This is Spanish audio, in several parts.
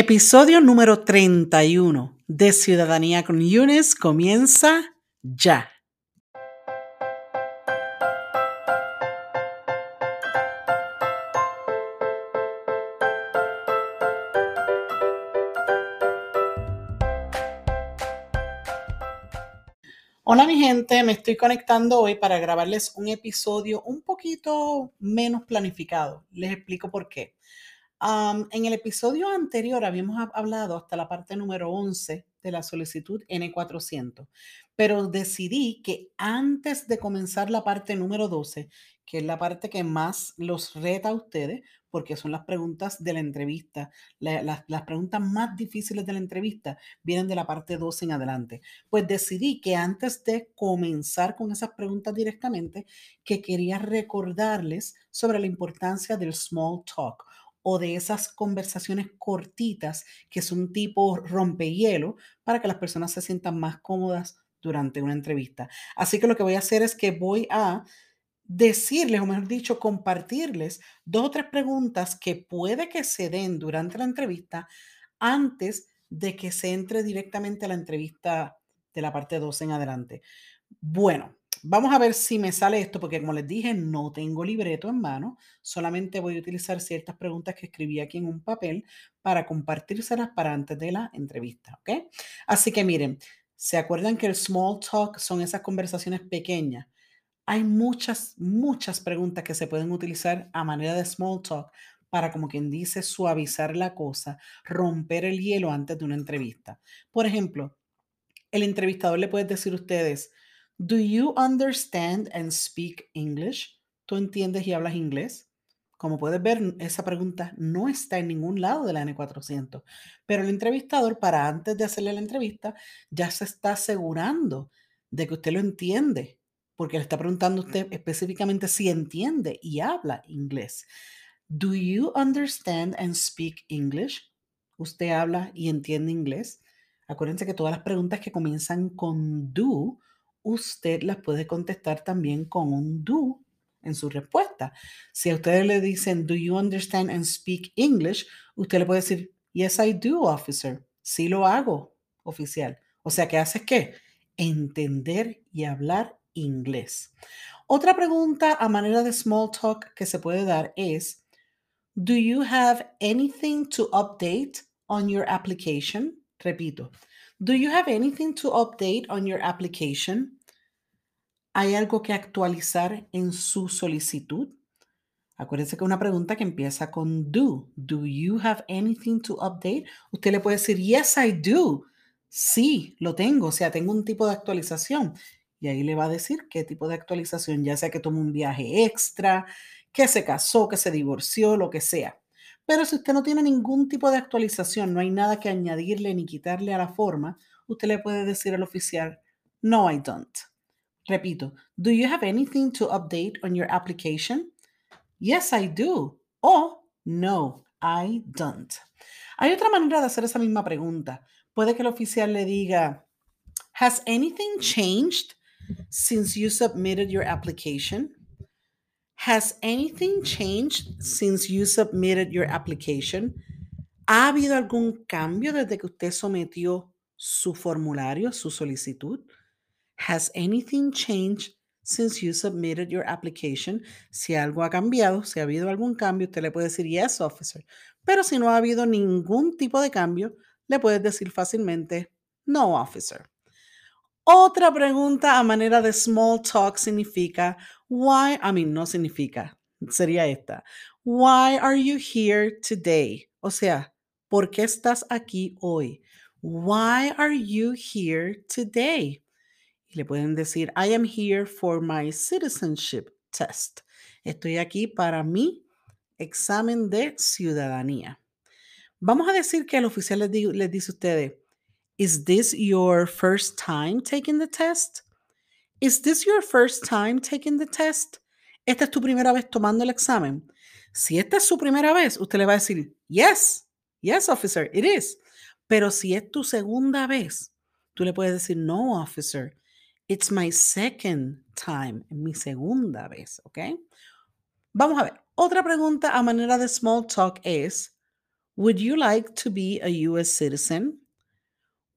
Episodio número 31 de Ciudadanía con Yunes comienza ya. Hola mi gente, me estoy conectando hoy para grabarles un episodio un poquito menos planificado. Les explico por qué en el episodio anterior habíamos hablado hasta la parte número 11 de la solicitud N400, pero decidí que antes de comenzar la parte número 12, que es la parte que más los reta a ustedes, porque son las preguntas de la entrevista, las, las preguntas más difíciles de la entrevista vienen de la parte 12 en adelante. Pues decidí que antes de comenzar con esas preguntas directamente, que quería recordarles sobre la importancia del small talk o de esas conversaciones cortitas que son tipo rompehielo para que las personas se sientan más cómodas durante una entrevista. Así que lo que voy a hacer es que voy a decirles, o mejor dicho, compartirles dos o tres preguntas que puede que se den durante la entrevista antes de que se entre directamente a la entrevista de la parte 2 en adelante. Bueno, Vamos a ver si me sale esto, porque como les dije, no tengo libreto en mano, solamente voy a utilizar ciertas preguntas que escribí aquí en un papel para compartírselas para antes de la entrevista, ¿ok? Así que miren, ¿se acuerdan que el small talk son esas conversaciones pequeñas? Hay muchas, muchas preguntas que se pueden utilizar a manera de small talk para, como quien dice, suavizar la cosa, romper el hielo antes de una entrevista. Por ejemplo, el entrevistador le puede decir a ustedes, Do you understand and speak English? ¿Tú entiendes y hablas inglés? Como puedes ver, esa pregunta no está en ningún lado de la N400, pero el entrevistador, para antes de hacerle la entrevista, ya se está asegurando de que usted lo entiende, porque le está preguntando a usted específicamente si entiende y habla inglés. Do you understand and speak English? ¿Usted habla y entiende inglés? Acuérdense que todas las preguntas que comienzan con do usted las puede contestar también con un do en su respuesta. Si a ustedes le dicen, do you understand and speak English? Usted le puede decir, yes, I do, officer. Sí lo hago, oficial. O sea, ¿qué haces qué? Entender y hablar inglés. Otra pregunta a manera de small talk que se puede dar es, do you have anything to update on your application? Repito, do you have anything to update on your application? ¿Hay algo que actualizar en su solicitud? Acuérdense que una pregunta que empieza con do. Do you have anything to update? Usted le puede decir, yes, I do. Sí, lo tengo. O sea, tengo un tipo de actualización. Y ahí le va a decir qué tipo de actualización, ya sea que tomó un viaje extra, que se casó, que se divorció, lo que sea. Pero si usted no tiene ningún tipo de actualización, no hay nada que añadirle ni quitarle a la forma, usted le puede decir al oficial, no, I don't. Repito, do you have anything to update on your application? Yes, I do. O no, I don't. Hay otra manera de hacer esa misma pregunta. Puede que el oficial le diga, Has anything changed since you submitted your application? Has anything changed since you submitted your application? ¿Ha habido algún cambio desde que usted sometió su formulario, su solicitud? Has anything changed since you submitted your application? Si algo ha cambiado, si ha habido algún cambio, usted le puede decir yes, officer. Pero si no ha habido ningún tipo de cambio, le puedes decir fácilmente no, officer. Otra pregunta a manera de small talk significa why, I mean, no significa, sería esta. Why are you here today? O sea, ¿por qué estás aquí hoy? Why are you here today? Y le pueden decir, I am here for my citizenship test. Estoy aquí para mi examen de ciudadanía. Vamos a decir que el oficial les, les dice a ustedes, Is this your first time taking the test? Is this your first time taking the test? ¿Esta es tu primera vez tomando el examen? Si esta es su primera vez, usted le va a decir, Yes, yes, officer, it is. Pero si es tu segunda vez, tú le puedes decir, No, officer, It's my second time, mi segunda vez, ¿ok? Vamos a ver. Otra pregunta a manera de small talk es, Would you like to be a US citizen?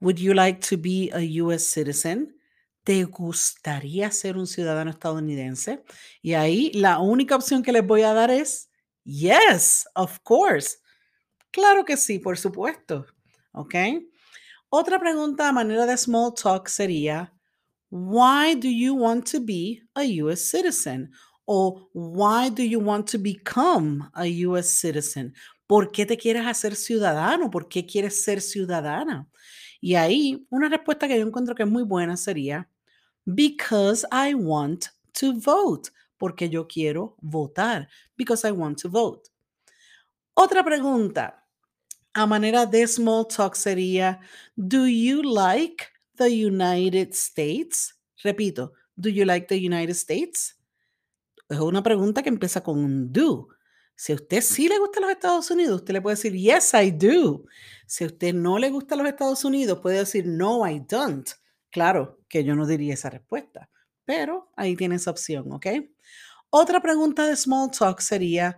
Would you like to be a US citizen? ¿Te gustaría ser un ciudadano estadounidense? Y ahí la única opción que les voy a dar es yes, of course. Claro que sí, por supuesto. ¿Ok? Otra pregunta a manera de small talk sería, why do you want to be a US citizen? O why do you want to become a US citizen? ¿Por qué te quieres hacer ciudadano? ¿Por qué quieres ser ciudadana? Y ahí una respuesta que yo encuentro que es muy buena sería, because I want to vote, porque yo quiero votar, because I want to vote. Otra pregunta, a manera de small talk sería, do you like the United States? Repito, do you like the United States? Es una pregunta que empieza con un do. Si a usted sí le gusta los Estados Unidos, usted le puede decir, yes, I do. Si a usted no le gusta los Estados Unidos, puede decir, no, I don't. Claro que yo no diría esa respuesta, pero ahí tiene esa opción, ¿ok? Otra pregunta de small talk sería,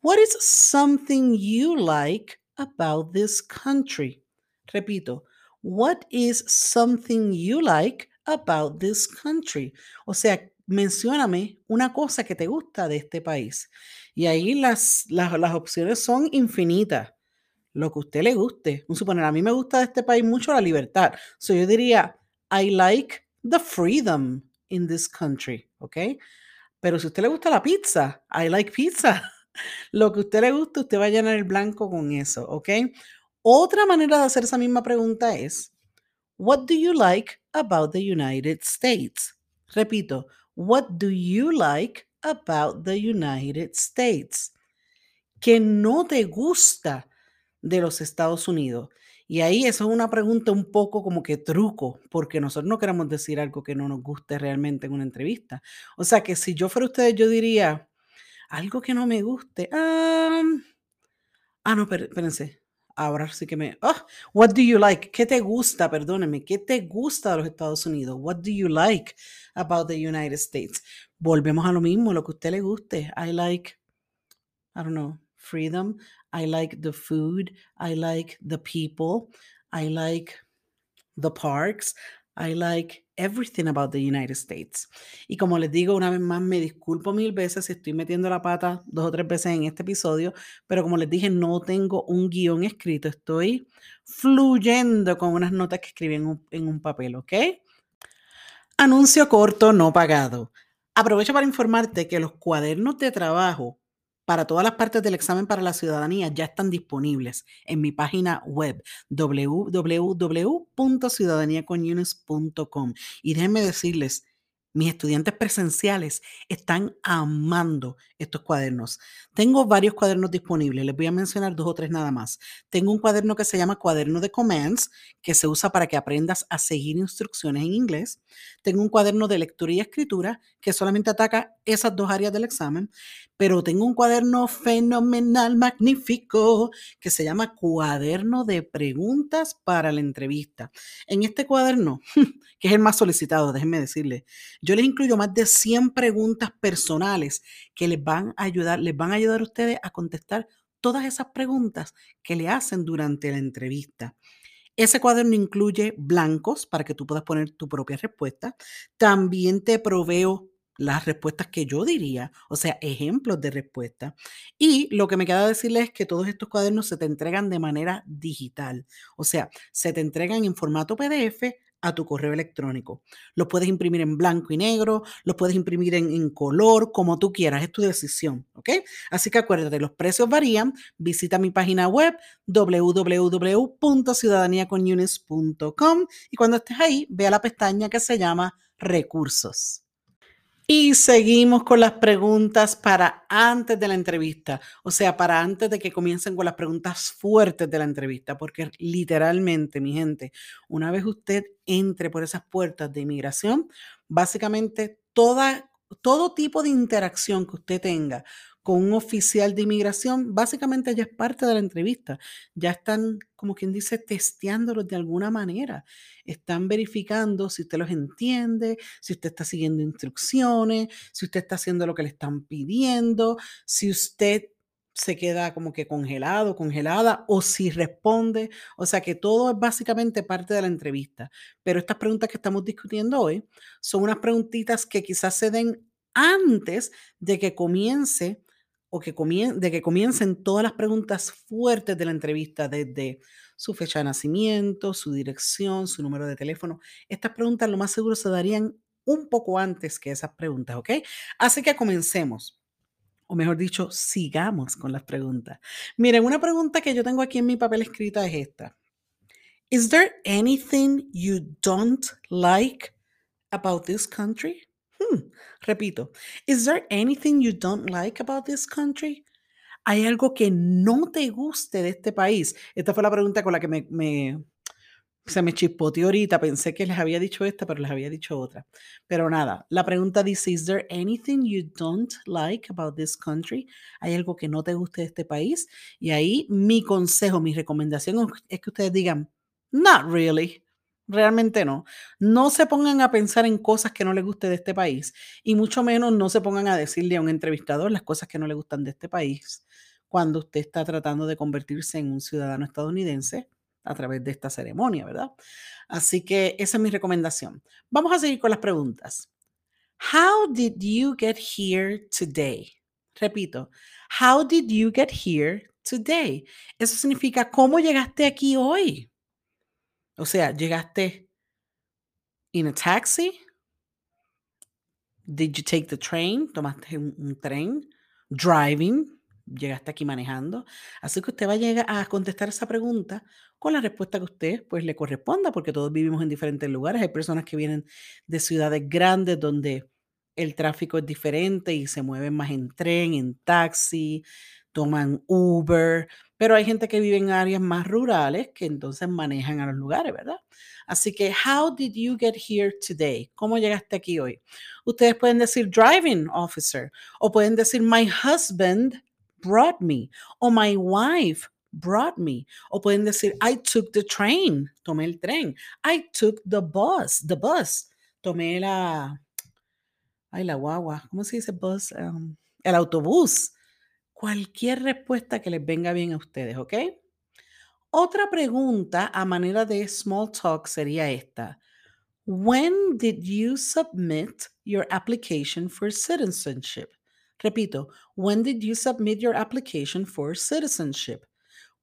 what is something you like about this country? Repito, what is something you like about this country? O sea, mencióname una cosa que te gusta de este país. Y ahí las, las, las opciones son infinitas. Lo que a usted le guste. Un suponer, a mí me gusta de este país mucho la libertad. So yo diría, I like the freedom in this country. ¿Ok? Pero si a usted le gusta la pizza, I like pizza. Lo que a usted le gusta, usted va a llenar el blanco con eso. ¿Ok? Otra manera de hacer esa misma pregunta es, What do you like about the United States? Repito, What do you like about the United States? ¿Qué no te gusta de los Estados Unidos? Y ahí eso es una pregunta un poco como que truco, porque nosotros no queremos decir algo que no nos guste realmente en una entrevista. O sea que si yo fuera ustedes, yo diría algo que no me guste. ah, no, espérense ahora sí que me... Oh, what do you like? ¿Qué te gusta? Perdóneme. ¿Qué te gusta de los Estados Unidos? What do you like about the United States? Volvemos a lo mismo, lo que usted le guste. I like, I don't know, freedom. I like the food. I like the people. I like the parks. I like everything about the United States. Y como les digo una vez más, me disculpo mil veces si estoy metiendo la pata dos o tres veces en este episodio, pero como les dije, no tengo un guion escrito, estoy fluyendo con unas notas que escribí en un, en un papel, ¿ok? Anuncio corto no pagado. Aprovecho para informarte que los cuadernos de trabajo para todas las partes del examen para la ciudadanía ya están disponibles en mi página web www.ciudadaniaconunes.com. Y déjenme decirles, mis estudiantes presenciales están amando estos cuadernos. Tengo varios cuadernos disponibles, les voy a mencionar dos o tres nada más. Tengo un cuaderno que se llama cuaderno de commands, que se usa para que aprendas a seguir instrucciones en inglés. Tengo un cuaderno de lectura y escritura, que solamente ataca esas dos áreas del examen. Pero tengo un cuaderno fenomenal, magnífico, que se llama cuaderno de preguntas para la entrevista. En este cuaderno, que es el más solicitado, déjenme decirles, yo les incluyo más de 100 preguntas personales que les van a ayudar, les van a ayudar a ustedes a contestar todas esas preguntas que le hacen durante la entrevista. Ese cuaderno incluye blancos para que tú puedas poner tu propia respuesta. También te proveo las respuestas que yo diría, o sea, ejemplos de respuesta. Y lo que me queda decirles es que todos estos cuadernos se te entregan de manera digital, o sea, se te entregan en formato PDF a tu correo electrónico. Los puedes imprimir en blanco y negro, los puedes imprimir en, color, como tú quieras, es tu decisión, ¿ok? Así que acuérdate, los precios varían. Visita mi página web www.ciudadaniaconunes.com y cuando estés ahí, vea la pestaña que se llama Recursos. Y seguimos con las preguntas para antes de la entrevista, o sea, para antes de que comiencen con las preguntas fuertes de la entrevista, porque literalmente, mi gente, una vez usted entre por esas puertas de inmigración, básicamente toda, todo tipo de interacción que usted tenga con un oficial de inmigración, básicamente ya es parte de la entrevista. Ya están, como quien dice, testeándolos de alguna manera. Están verificando si usted los entiende, si usted está siguiendo instrucciones, si usted está haciendo lo que le están pidiendo, si usted se queda como que congelado, congelada, o si responde. O sea que todo es básicamente parte de la entrevista. Pero estas preguntas que estamos discutiendo hoy son unas preguntitas que quizás se den antes de que comience o que de que comiencen todas las preguntas fuertes de la entrevista, desde su fecha de nacimiento, su dirección, su número de teléfono. Estas preguntas lo más seguro se darían un poco antes que esas preguntas, ¿ok? Así que comencemos. O mejor dicho, sigamos con las preguntas. Miren, una pregunta que yo tengo aquí en mi papel escrita es esta. Is there anything you don't like about this country? Hmm, repito, is there anything you don't like about this country? ¿Hay algo que no te guste de este país? Esta fue la pregunta con la que me, me se me chispoteó ahorita. Pensé que les había dicho esta, pero les había dicho otra. Pero nada, la pregunta dice: ¿Is there anything you don't like about this country? ¿Hay algo que no te guste de este país? Y ahí mi consejo, mi recomendación es que ustedes digan: Not really. Realmente no. No se pongan a pensar en cosas que no les guste de este país y mucho menos no se pongan a decirle a un entrevistador las cosas que no le gustan de este país cuando usted está tratando de convertirse en un ciudadano estadounidense a través de esta ceremonia, ¿verdad? Así que esa es mi recomendación. Vamos a seguir con las preguntas. How did you get here today? Repito, how did you get here today? Eso significa, ¿cómo llegaste aquí hoy? O sea, llegaste in a taxi? Did you take the train? ¿Tomaste un, tren? Driving? ¿Llegaste aquí manejando? Así que usted va a llegar a contestar esa pregunta con la respuesta que usted pues le corresponda, porque todos vivimos en diferentes lugares. Hay personas que vienen de ciudades grandes donde el tráfico es diferente y se mueven más en tren, en taxi, toman Uber, pero hay gente que vive en áreas más rurales que entonces manejan a los lugares, ¿verdad? Así que, how did you get here today? ¿Cómo llegaste aquí hoy? Ustedes pueden decir driving officer o pueden decir my husband brought me o my wife brought me o pueden decir I took the train, tomé el tren. I took the bus, the bus, tomé la ay la guagua, ¿cómo se dice bus? Um, el autobús cualquier respuesta que les venga bien a ustedes, ¿ok? Otra pregunta a manera de small talk sería esta. When did you submit your application for citizenship? Repito, when did you submit your application for citizenship?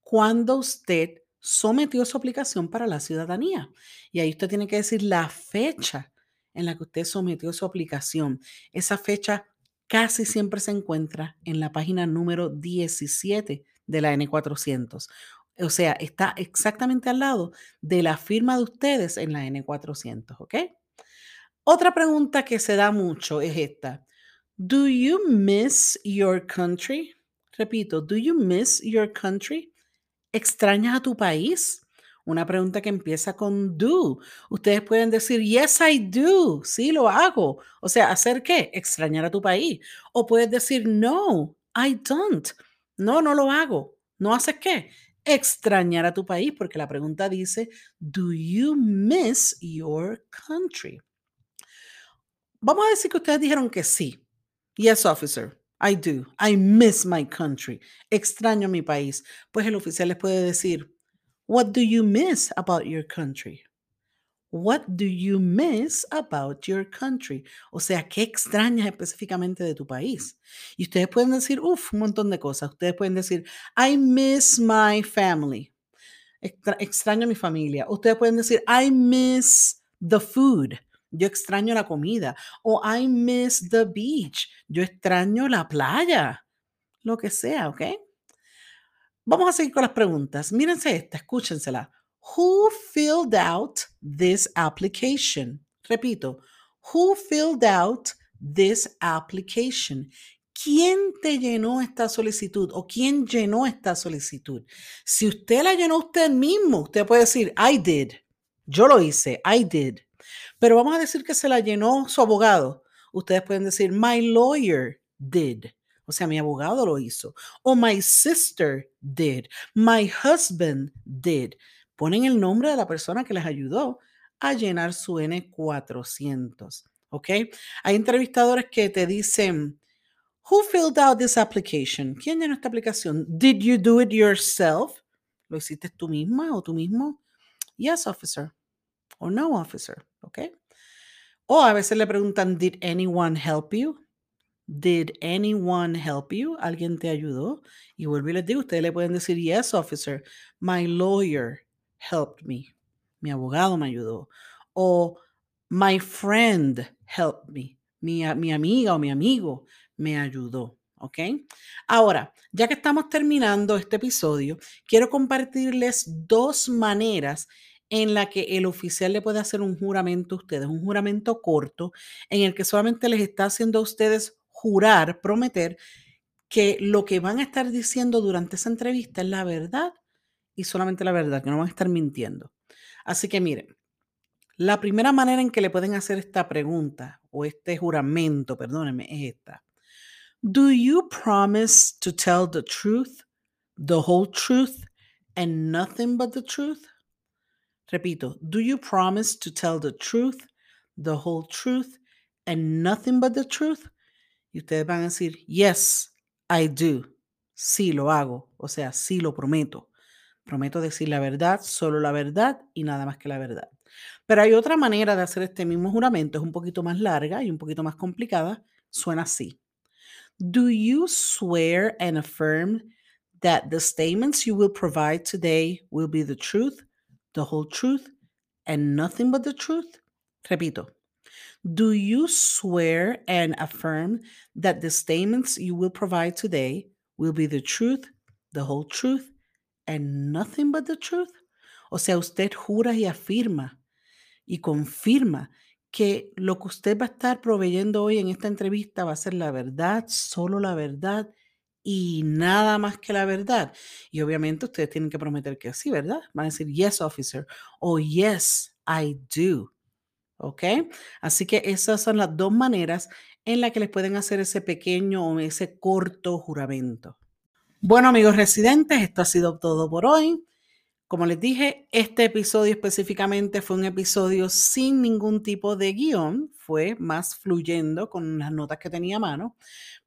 ¿Cuándo usted sometió su aplicación para la ciudadanía? Y ahí usted tiene que decir la fecha en la que usted sometió su aplicación. Esa fecha casi siempre se encuentra en la página número 17 de la N400. O sea, está exactamente al lado de la firma de ustedes en la N400, ¿ok? Otra pregunta que se da mucho es esta. Do you miss your country? Repito, do you miss your country? ¿Extrañas a tu país? Una pregunta que empieza con do. Ustedes pueden decir, yes, I do. Sí, lo hago. O sea, ¿hacer qué? Extrañar a tu país. O puedes decir, no, I don't. No, no lo hago. ¿No haces qué? Extrañar a tu país, porque la pregunta dice, do you miss your country? Vamos a decir que ustedes dijeron que sí. Yes, officer. I do. I miss my country. Extraño mi país. Pues el oficial les puede decir, What do you miss about your country? What do you miss about your country? O sea, ¿qué extrañas específicamente de tu país? Y ustedes pueden decir, uff, un montón de cosas. Ustedes pueden decir, I miss my family. extraño mi familia. Ustedes pueden decir, I miss the food. Yo extraño la comida. O I miss the beach. Yo extraño la playa. Lo que sea, ¿ok? Vamos a seguir con las preguntas. Mírense esta, escúchensela. Who filled out this application? Repito, who filled out this application? ¿Quién te llenó esta solicitud o quién llenó esta solicitud? Si usted la llenó usted mismo, usted puede decir, I did. Yo lo hice, I did. Pero vamos a decir que se la llenó su abogado. Ustedes pueden decir, my lawyer did. O sea, mi abogado lo hizo. O my sister did. My husband did. Ponen el nombre de la persona que les ayudó a llenar su N400. ¿Ok? Hay entrevistadores que te dicen, Who filled out this application? ¿Quién llenó esta aplicación? Did you do it yourself? ¿Lo hiciste tú misma o tú mismo? Yes, officer. O no, officer. ¿Ok? O a veces le preguntan, Did anyone help you? Did anyone help you? ¿Alguien te ayudó? Y vuelvo y les digo, ustedes le pueden decir, Yes, officer. My lawyer helped me. Mi abogado me ayudó. O My friend helped me. Mi, mi amiga o mi amigo me ayudó. ¿Ok? Ahora, ya que estamos terminando este episodio, quiero compartirles dos maneras en la que el oficial le puede hacer un juramento a ustedes, un juramento corto, en el que solamente les está haciendo a ustedes jurar, prometer que lo que van a estar diciendo durante esa entrevista es la verdad y solamente la verdad, que no van a estar mintiendo. Así que miren, la primera manera en que le pueden hacer esta pregunta o este juramento, perdónenme, es esta. Do you promise to tell the truth, the whole truth, and nothing but the truth? Repito, do you promise to tell the truth, the whole truth, and nothing but the truth? Y ustedes van a decir, yes, I do. Sí lo hago. O sea, sí lo prometo. Prometo decir la verdad, solo la verdad y nada más que la verdad. Pero hay otra manera de hacer este mismo juramento, es un poquito más larga y un poquito más complicada. Suena así. Do you swear and affirm that the statements you will provide today will be the truth, the whole truth, and nothing but the truth? Repito. Do you swear and affirm that the statements you will provide today will be the truth, the whole truth, and nothing but the truth? O sea, usted jura y afirma y confirma que lo que usted va a estar proveyendo hoy en esta entrevista va a ser la verdad, solo la verdad y nada más que la verdad. Y obviamente ustedes tienen que prometer que sí, ¿verdad? Van a decir, yes, officer, o yes, I do. ¿Ok? Así que esas son las dos maneras en las que les pueden hacer ese pequeño o ese corto juramento. Bueno, amigos residentes, esto ha sido todo por hoy. Como les dije, este episodio específicamente fue un episodio sin ningún tipo de guion, fue más fluyendo con las notas que tenía a mano.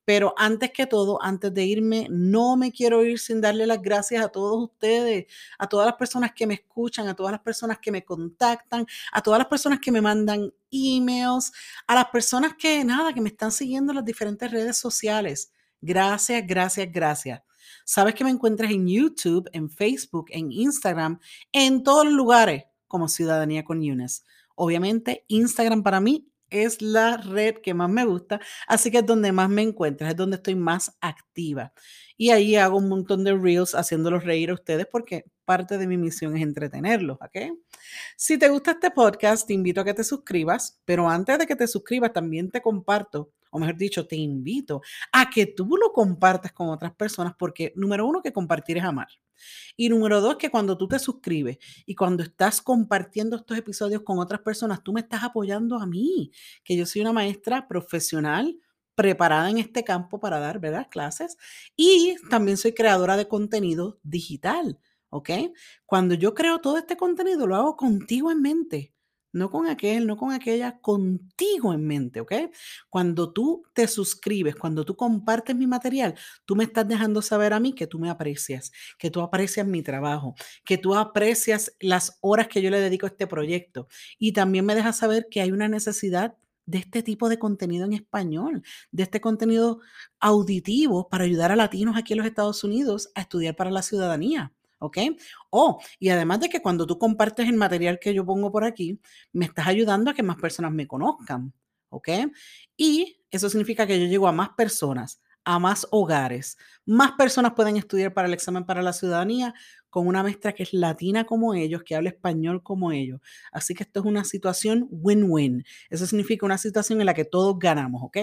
Pero antes que todo, antes de irme, no me quiero ir sin darle las gracias a todos ustedes, a todas las personas que me escuchan, a todas las personas que me contactan, a todas las personas que me mandan emails, a las personas que nada, que me están siguiendo en las diferentes redes sociales. Gracias, gracias, gracias. Sabes que me encuentras en YouTube, en Facebook, en Instagram, en todos los lugares como Ciudadanía con Yunes. Obviamente, Instagram para mí es la red que más me gusta, así que es donde más me encuentras, es donde estoy más activa. Y ahí hago un montón de reels haciéndolos reír a ustedes porque parte de mi misión es entretenerlos, ¿ok? Si te gusta este podcast, te invito a que te suscribas, pero antes de que te suscribas, también te comparto o mejor dicho, te invito a que tú lo compartas con otras personas porque, número uno, que compartir es amar. Y número dos, que cuando tú te suscribes y cuando estás compartiendo estos episodios con otras personas, tú me estás apoyando a mí, que yo soy una maestra profesional preparada en este campo para dar ¿verdad? clases y también soy creadora de contenido digital. ¿Ok? Cuando yo creo todo este contenido, lo hago contigo en mente no con aquel, no con aquella, contigo en mente, ¿ok? Cuando tú te suscribes, cuando tú compartes mi material, tú me estás dejando saber a mí que tú me aprecias, que tú aprecias mi trabajo, que tú aprecias las horas que yo le dedico a este proyecto y también me dejas saber que hay una necesidad de este tipo de contenido en español, de este contenido auditivo para ayudar a latinos aquí en los Estados Unidos a estudiar para la ciudadanía. ¿Ok? Oh, y además de que cuando tú compartes el material que yo pongo por aquí, me estás ayudando a que más personas me conozcan, ¿ok? Y eso significa que yo llego a más personas, a más hogares. Más personas pueden estudiar para el examen para la ciudadanía con una maestra que es latina como ellos, que habla español como ellos. Así que esto es una situación win-win. Eso significa una situación en la que todos ganamos, ¿ok?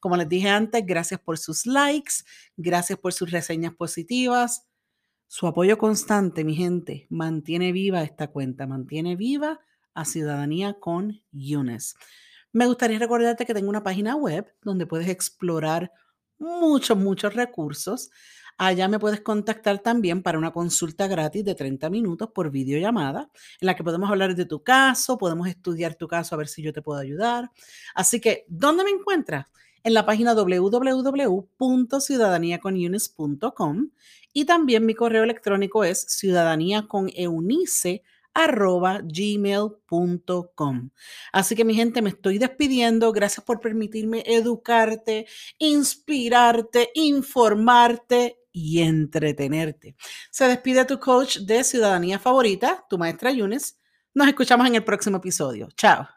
Como les dije antes, gracias por sus likes, gracias por sus reseñas positivas su apoyo constante, mi gente, mantiene viva esta cuenta, mantiene viva a Ciudadanía con Yunes. Me gustaría recordarte que tengo una página web donde puedes explorar muchos, muchos recursos. Allá me puedes contactar también para una consulta gratis de 30 minutos por videollamada, en la que podemos hablar de tu caso, podemos estudiar tu caso a ver si yo te puedo ayudar. Así que, ¿dónde me encuentras? En la página www.ciudadaniaconeunice.com y también mi correo electrónico es ciudadaniaconeunice.gmail.com. Así que mi gente, me estoy despidiendo. Gracias por permitirme educarte, inspirarte, informarte y entretenerte. Se despide tu coach de Ciudadanía Favorita, tu maestra Yunes. Nos escuchamos en el próximo episodio. Chao.